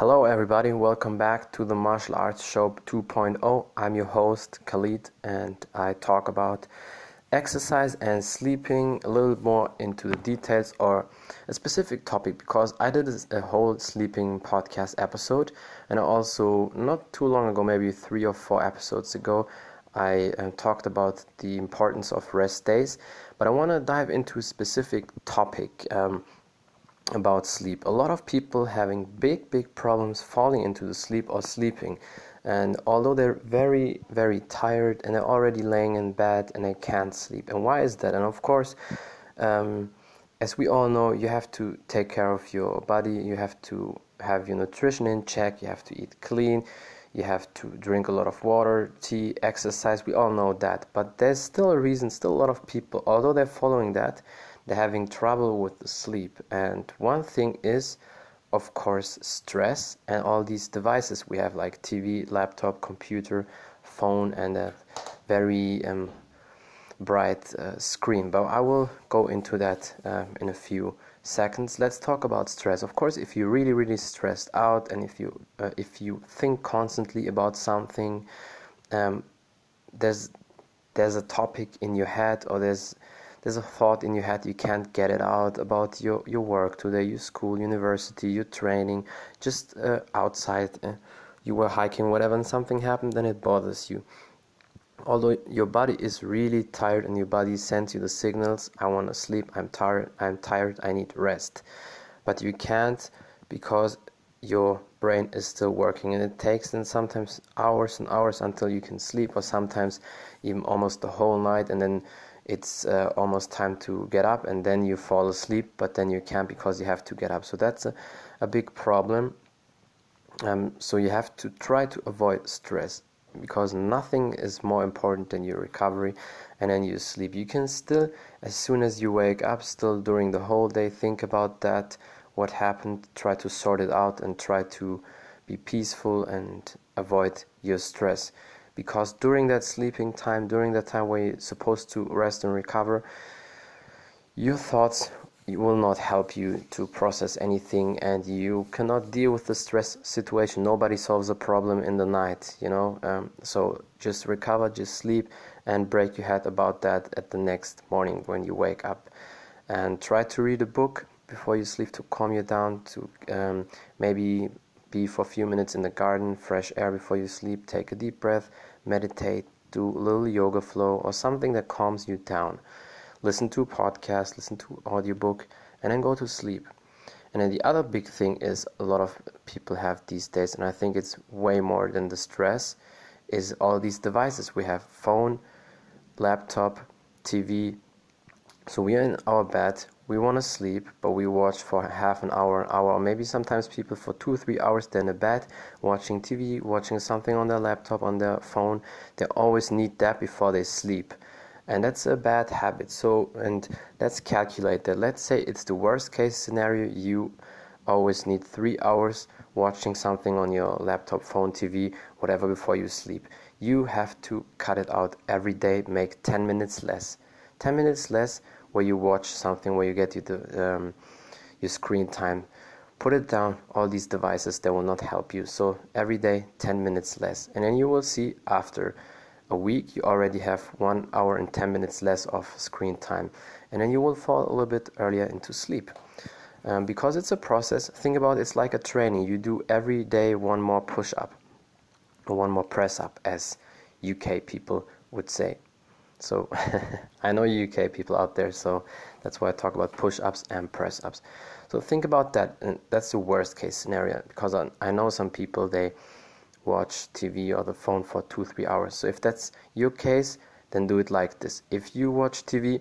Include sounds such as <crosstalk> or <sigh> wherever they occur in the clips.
Hello, everybody. Welcome back to the Martial Arts Show 2.0. I'm your host, Khalid, and I talk about exercise and sleeping a little more into the details or a specific topic because I did a whole sleeping podcast episode, and also not too long ago, maybe three or four episodes ago, I uh, talked about the importance of rest days. But I want to dive into a specific topic. Um, about sleep. A lot of people having big, big problems falling into the sleep or sleeping. And although they're very, very tired and they're already laying in bed and they can't sleep. And why is that? And of course, um, as we all know, you have to take care of your body, you have to have your nutrition in check, you have to eat clean, you have to drink a lot of water, tea, exercise. We all know that. But there's still a reason, still a lot of people, although they're following that, they're having trouble with sleep. And one thing is, of course, stress and all these devices we have, like TV, laptop, computer, phone, and a very um, bright uh, screen. But I will go into that uh, in a few seconds. Let's talk about stress. Of course, if you're really, really stressed out, and if you uh, if you think constantly about something, um, there's there's a topic in your head, or there's there's a thought in your head you can't get it out about your, your work today, your school, university, your training, just uh, outside. Uh, you were hiking, whatever, and something happened, then it bothers you. Although your body is really tired and your body sends you the signals, I want to sleep, I'm tired, I'm tired, I need rest. But you can't because your brain is still working and it takes then sometimes hours and hours until you can sleep or sometimes even almost the whole night and then it's uh, almost time to get up and then you fall asleep but then you can't because you have to get up. So that's a, a big problem. Um, so you have to try to avoid stress because nothing is more important than your recovery and then you sleep. You can still as soon as you wake up still during the whole day think about that what happened try to sort it out and try to be peaceful and avoid your stress because during that sleeping time, during that time where you're supposed to rest and recover, your thoughts will not help you to process anything and you cannot deal with the stress situation. Nobody solves a problem in the night you know? Um, so just recover just sleep and break your head about that at the next morning when you wake up. And try to read a book before you sleep to calm you down to um, maybe be for a few minutes in the garden fresh air before you sleep take a deep breath meditate, do a little yoga flow or something that calms you down. Listen to a podcast, listen to audiobook, and then go to sleep. And then the other big thing is a lot of people have these days, and I think it's way more than the stress, is all these devices. We have phone, laptop, TV. So we are in our bed, we want to sleep, but we watch for half an hour, an hour, or maybe sometimes people for two, three hours. They're in a bed watching TV, watching something on their laptop, on their phone. They always need that before they sleep, and that's a bad habit. So, and let's calculate that. Let's say it's the worst case scenario. You always need three hours watching something on your laptop, phone, TV, whatever before you sleep. You have to cut it out every day. Make 10 minutes less. 10 minutes less where you watch something where you get you the, um, your screen time put it down all these devices that will not help you. So every day 10 minutes less. And then you will see after a week you already have one hour and 10 minutes less of screen time. And then you will fall a little bit earlier into sleep. Um, because it's a process think about it, it's like a training. You do every day one more push up or one more press up as uk people would say so <laughs> I know UK people out there, so that's why I talk about push ups and press ups. So think about that, and that's the worst case scenario because I know some people they watch TV or the phone for two, three hours. So if that's your case, then do it like this. If you watch TV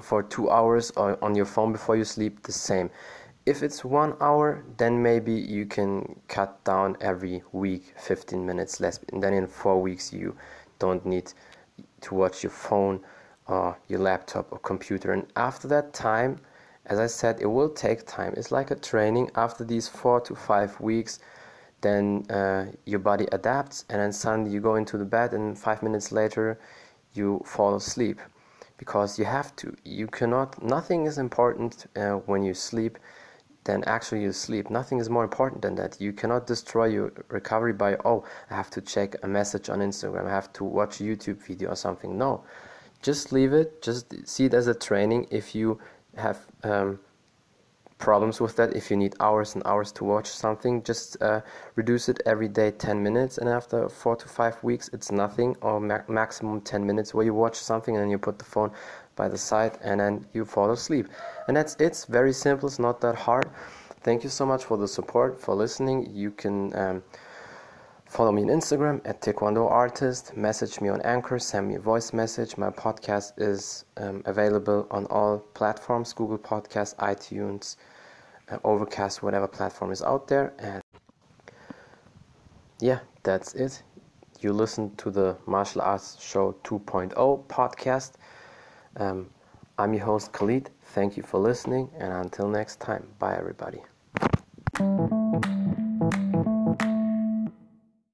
for two hours or on your phone before you sleep, the same. If it's one hour, then maybe you can cut down every week 15 minutes less, and then in four weeks you don't need to watch your phone or your laptop or computer. And after that time, as I said, it will take time. It's like a training. After these four to five weeks, then uh, your body adapts, and then suddenly you go into the bed, and five minutes later, you fall asleep because you have to. You cannot. Nothing is important uh, when you sleep. Than actually your sleep. Nothing is more important than that. You cannot destroy your recovery by, oh, I have to check a message on Instagram, I have to watch YouTube video or something. No, just leave it, just see it as a training. If you have um, problems with that, if you need hours and hours to watch something, just uh, reduce it every day 10 minutes, and after four to five weeks, it's nothing, or ma- maximum 10 minutes where you watch something and then you put the phone by the side and then you fall asleep. And that's it. It's very simple, it's not that hard. Thank you so much for the support, for listening. You can um, follow me on Instagram at Taekwondo Artist, message me on Anchor, send me a voice message. My podcast is um, available on all platforms Google Podcasts, iTunes, uh, Overcast, whatever platform is out there. And yeah, that's it. You listen to the Martial Arts Show 2.0 podcast. Um, I'm your host, Khalid. Thank you for listening, and until next time, bye, everybody.